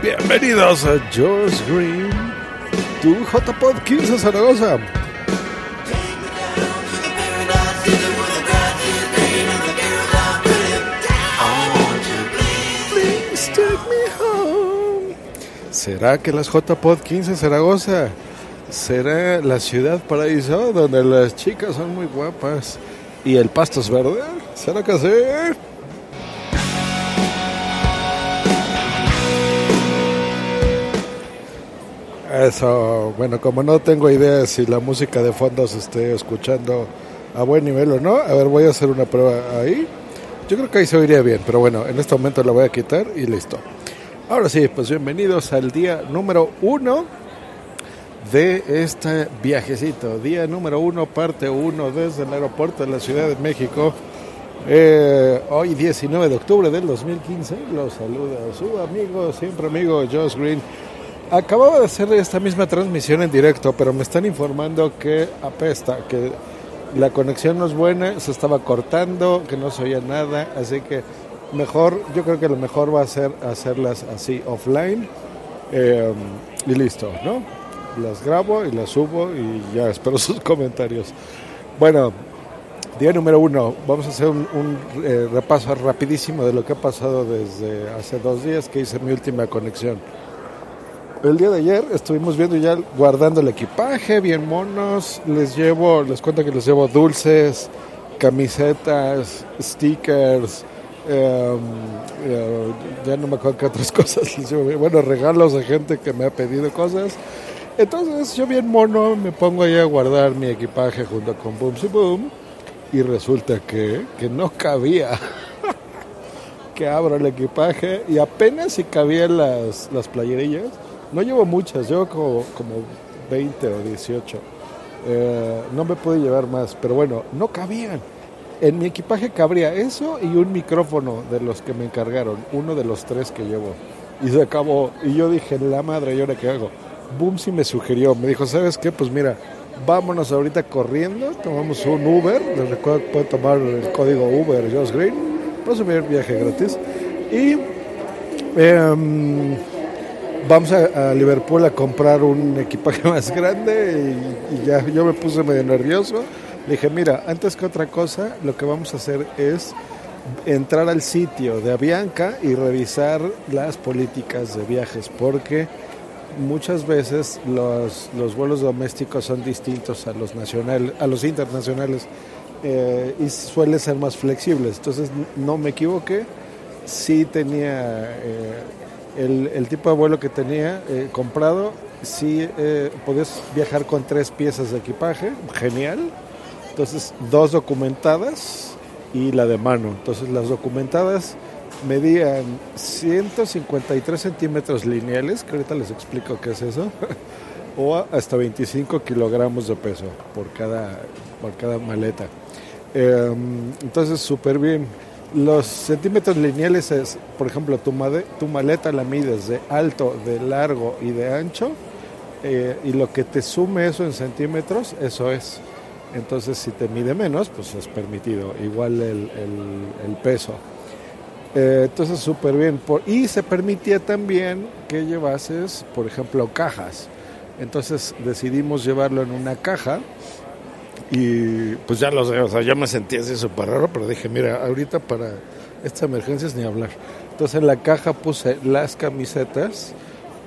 Bienvenidos a Josh Green, tu JPod 15 Zaragoza. ¿Será que las JPod 15 Zaragoza será la ciudad paraíso donde las chicas son muy guapas y el pasto es verde? ¿Será que sí? Eso, bueno, como no tengo idea si la música de fondo se esté escuchando a buen nivel o no, a ver, voy a hacer una prueba ahí. Yo creo que ahí se oiría bien, pero bueno, en este momento la voy a quitar y listo. Ahora sí, pues bienvenidos al día número uno de este viajecito. Día número uno, parte uno, desde el aeropuerto de la Ciudad de México. Eh, hoy 19 de octubre del 2015, los saluda su amigo, siempre amigo Josh Green. Acababa de hacer esta misma transmisión en directo, pero me están informando que apesta, que la conexión no es buena, se estaba cortando, que no se oía nada, así que mejor, yo creo que lo mejor va a ser hacerlas así offline eh, y listo, ¿no? Las grabo y las subo y ya espero sus comentarios. Bueno, día número uno, vamos a hacer un, un eh, repaso rapidísimo de lo que ha pasado desde hace dos días que hice mi última conexión. El día de ayer estuvimos viendo ya guardando el equipaje, bien monos. Les llevo, les cuento que les llevo dulces, camisetas, stickers, eh, eh, ya no me acuerdo qué otras cosas les llevo. Bueno, regalos a gente que me ha pedido cosas. Entonces yo bien mono me pongo ahí a guardar mi equipaje junto con Boom Boom y resulta que, que no cabía. que abro el equipaje y apenas si cabían las, las playerillas. No llevo muchas, llevo como, como 20 o 18. Eh, no me pude llevar más, pero bueno, no cabían. En mi equipaje cabría eso y un micrófono de los que me encargaron, uno de los tres que llevo. Y se acabó. Y yo dije, la madre, ¿y ahora qué hago? Boom sí me sugirió, me dijo, ¿sabes qué? Pues mira, vámonos ahorita corriendo, tomamos un Uber, les recuerdo que pueden tomar el código Uber Josh Green, para subir viaje gratis. Y em, vamos a, a, Liverpool a comprar un equipaje más grande y, y, ya yo me puse medio nervioso. Le dije, mira, antes que otra cosa, lo que vamos a hacer es entrar al sitio de Avianca y revisar las políticas de viajes, porque muchas veces los, los vuelos domésticos son distintos a los nacionales, a los internacionales eh, y suelen ser más flexibles. Entonces no me equivoqué, sí tenía eh, el, el, tipo de vuelo que tenía eh, comprado, sí eh, podías viajar con tres piezas de equipaje, genial. Entonces dos documentadas y la de mano. Entonces las documentadas medían 153 centímetros lineales, que ahorita les explico qué es eso, o hasta 25 kilogramos de peso por cada, por cada maleta. Eh, entonces, súper bien. Los centímetros lineales es, por ejemplo, tu, tu, maleta la mides de alto, de largo y de ancho, eh, y lo que te sume eso en centímetros, eso es. Entonces, si te mide menos, pues es permitido. Igual el, el peso. Eh, entonces, súper bien. Por, y se permitía también que llevases, por ejemplo, cajas. Entonces decidimos llevarlo en una caja y pues ya lo sé, o sea, yo me sentí así súper raro, pero dije, mira, ahorita para estas emergencias ni hablar. Entonces en la caja puse las camisetas,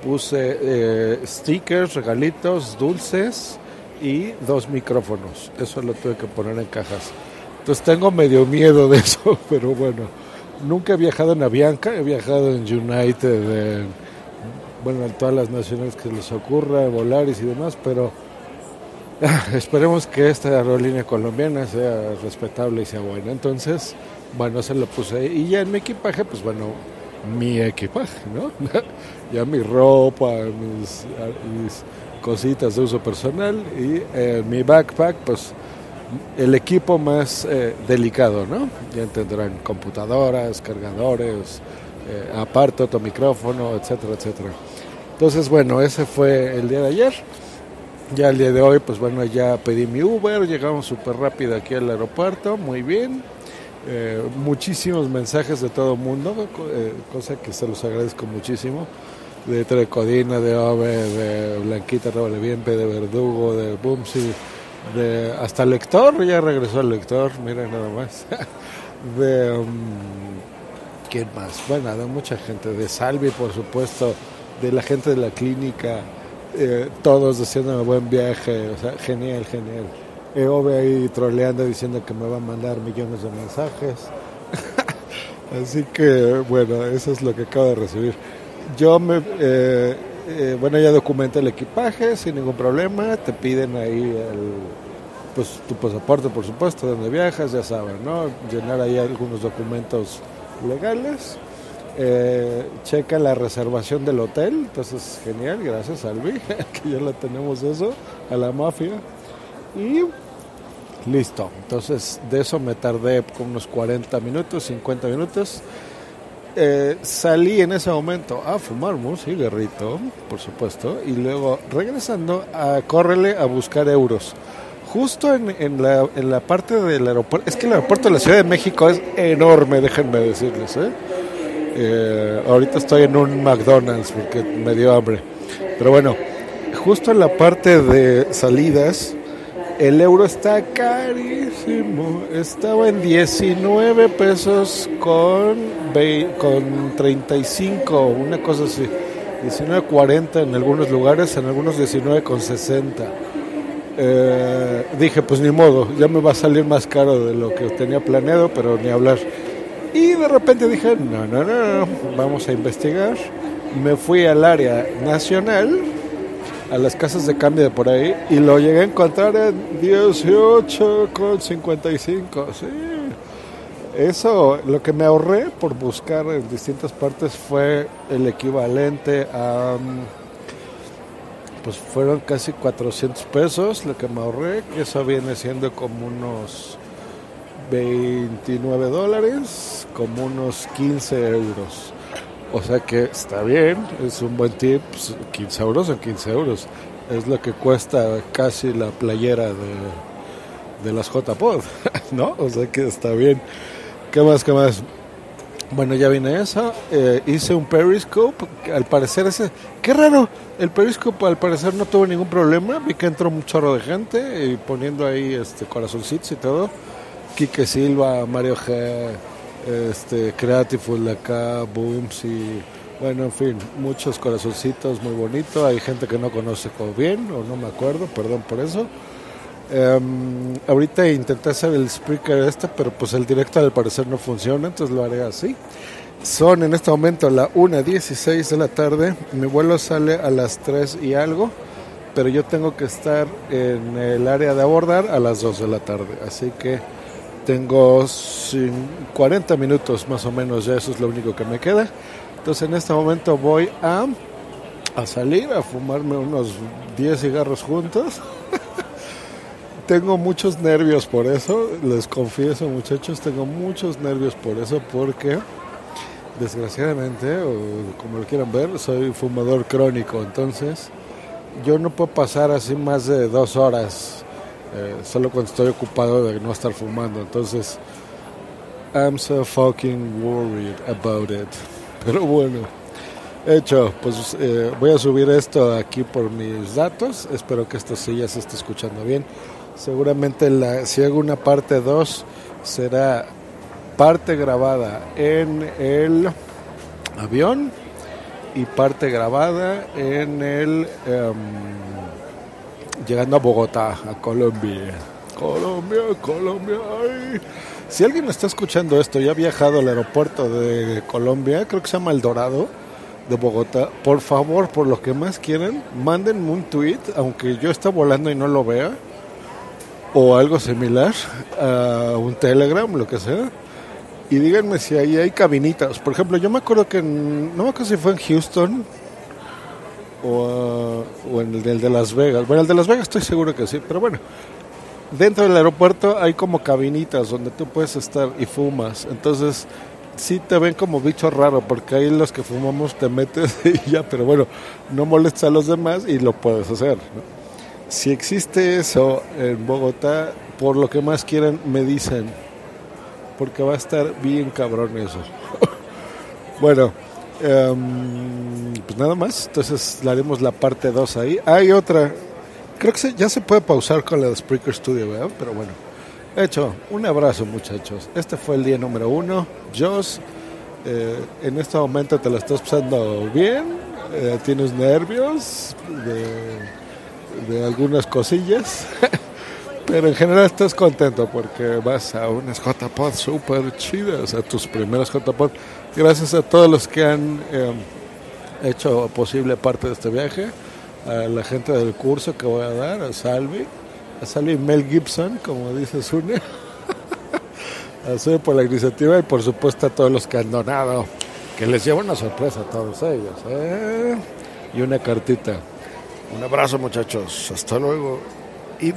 puse eh, stickers, regalitos, dulces y dos micrófonos. Eso lo tuve que poner en cajas. Entonces tengo medio miedo de eso, pero bueno. Nunca he viajado en Avianca, he viajado en United, en, bueno, en todas las naciones que les ocurra, Volaris y demás, pero ah, esperemos que esta aerolínea colombiana sea respetable y sea buena. Entonces, bueno, se lo puse ahí. Y ya en mi equipaje, pues bueno, mi equipaje, ¿no? ya mi ropa, mis, mis, cositas de uso personal y eh, mi backpack, pues el equipo más eh, delicado, ¿no? Ya tendrán computadoras, cargadores, eh, aparte otro micrófono, etcétera, etcétera. Entonces, bueno, ese fue el día de ayer. Ya el día de hoy, pues bueno, ya pedí mi Uber, llegamos súper rápido aquí al aeropuerto, muy bien. Eh, muchísimos mensajes de todo el mundo, eh, cosa que se los agradezco muchísimo. De Trecodina, de Ove, de Blanquita Bien, de Verdugo, de Bumsy, de hasta Lector, ya regresó el Lector, mira nada más. de. Um, ¿Quién más? Bueno, de mucha gente, de Salvi, por supuesto, de la gente de la clínica, eh, todos un buen viaje, o sea, genial, genial. Ove ahí troleando diciendo que me va a mandar millones de mensajes. Así que, bueno, eso es lo que acabo de recibir. Yo me, eh, eh, bueno, ya documenté el equipaje sin ningún problema. Te piden ahí el, pues tu pasaporte, por supuesto, donde viajas, ya saben, ¿no? Llenar ahí algunos documentos legales. Eh, checa la reservación del hotel, entonces genial, gracias Albi, que ya la tenemos eso, a la mafia. Y Listo. Entonces de eso me tardé con unos 40 minutos, 50 minutos. Eh, salí en ese momento a fumar un cigarrito, por supuesto, y luego regresando a córrele a buscar euros. Justo en, en, la, en la parte del aeropuerto, es que el aeropuerto de la Ciudad de México es enorme, déjenme decirles. ¿eh? Eh, ahorita estoy en un McDonald's porque me dio hambre. Pero bueno, justo en la parte de salidas, el euro está carísimo. Estaba en 19 pesos con, con 35, una cosa así. 19.40 en algunos lugares, en algunos 19.60. Eh, dije, pues ni modo, ya me va a salir más caro de lo que tenía planeado, pero ni hablar. Y de repente dije, no, no, no, vamos a investigar. Me fui al área nacional a las casas de cambio de por ahí y lo llegué a encontrar en 18,55. Sí. Eso, lo que me ahorré por buscar en distintas partes fue el equivalente a. Pues fueron casi 400 pesos lo que me ahorré, que eso viene siendo como unos 29 dólares, como unos 15 euros. O sea que está bien, es un buen tip, 15 pues, euros son 15 euros. Es lo que cuesta casi la playera de, de las JPod, ¿no? O sea que está bien. ¿Qué más, qué más? Bueno, ya vine eso. Eh, hice un Periscope. Al parecer ese... ¡Qué raro! El Periscope al parecer no tuvo ningún problema. Vi que entró un chorro de gente y poniendo ahí este corazoncitos y todo. Quique Silva, Mario G este, Creative acá, Booms y bueno, en fin, muchos corazoncitos, muy bonito. Hay gente que no conoce como bien o no me acuerdo, perdón por eso. Em, ahorita intenté hacer el speaker este, pero pues el directo al parecer no funciona, entonces lo haré así. Son en este momento la 1.16 de la tarde, mi vuelo sale a las 3 y algo, pero yo tengo que estar en el área de abordar a las 2 de la tarde, así que tengo 40 minutos más o menos, ya eso es lo único que me queda. Entonces en este momento voy a, a salir a fumarme unos 10 cigarros juntos. tengo muchos nervios por eso, les confieso muchachos, tengo muchos nervios por eso porque desgraciadamente, o como lo quieran ver, soy fumador crónico, entonces yo no puedo pasar así más de dos horas eh, solo cuando estoy ocupado de no estar fumando. Entonces, I'm so fucking worried about it. Pero bueno, hecho, pues eh, voy a subir esto aquí por mis datos. Espero que esto sí ya se esté escuchando bien. Seguramente la, si hago una parte 2 será parte grabada en el avión y parte grabada en el... Em, llegando a Bogotá, a Colombia. Colombia, Colombia. Si alguien está escuchando esto y ha viajado al aeropuerto de Colombia, creo que se llama El Dorado de Bogotá, por favor, por lo que más quieran, mándenme un tweet, aunque yo esté volando y no lo vea, o algo similar, a un Telegram, lo que sea, y díganme si ahí hay cabinitas. Por ejemplo, yo me acuerdo que, no me acuerdo si fue en Houston, o, en el de Las Vegas. Bueno, el de Las Vegas estoy seguro que sí, pero bueno. Dentro del aeropuerto hay como cabinitas donde tú puedes estar y fumas. Entonces, sí te ven como bicho raro, porque ahí los que fumamos te metes y ya, pero bueno, no molestes a los demás y lo puedes hacer. si existe eso en Bogotá, por lo que más quieran, me dicen. Porque va a estar bien cabrón eso. bueno, em, pues nada más. Entonces le haremos la parte 2 ahí. Hay otra. Creo que ya se puede pausar con la de Spreaker Studio, ¿verdad? Pero bueno. Hecho, un abrazo muchachos. Este fue el día número uno. Joss, eh, en este momento te lo estás pasando bien. Eh, tienes nervios de, de algunas cosillas. Pero en general estás contento porque vas a unas JPod súper chidas, a tus primeras JPod. Gracias a todos los que han eh, hecho posible parte de este viaje, a la gente del curso que voy a dar, a Salvi, a Salvi Mel Gibson, como dice Sune, a Sune por la iniciativa y por supuesto a todos los que han donado, que les llevo una sorpresa a todos ellos. ¿eh? Y una cartita. Un abrazo muchachos, hasta luego y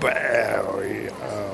Barry. Uh,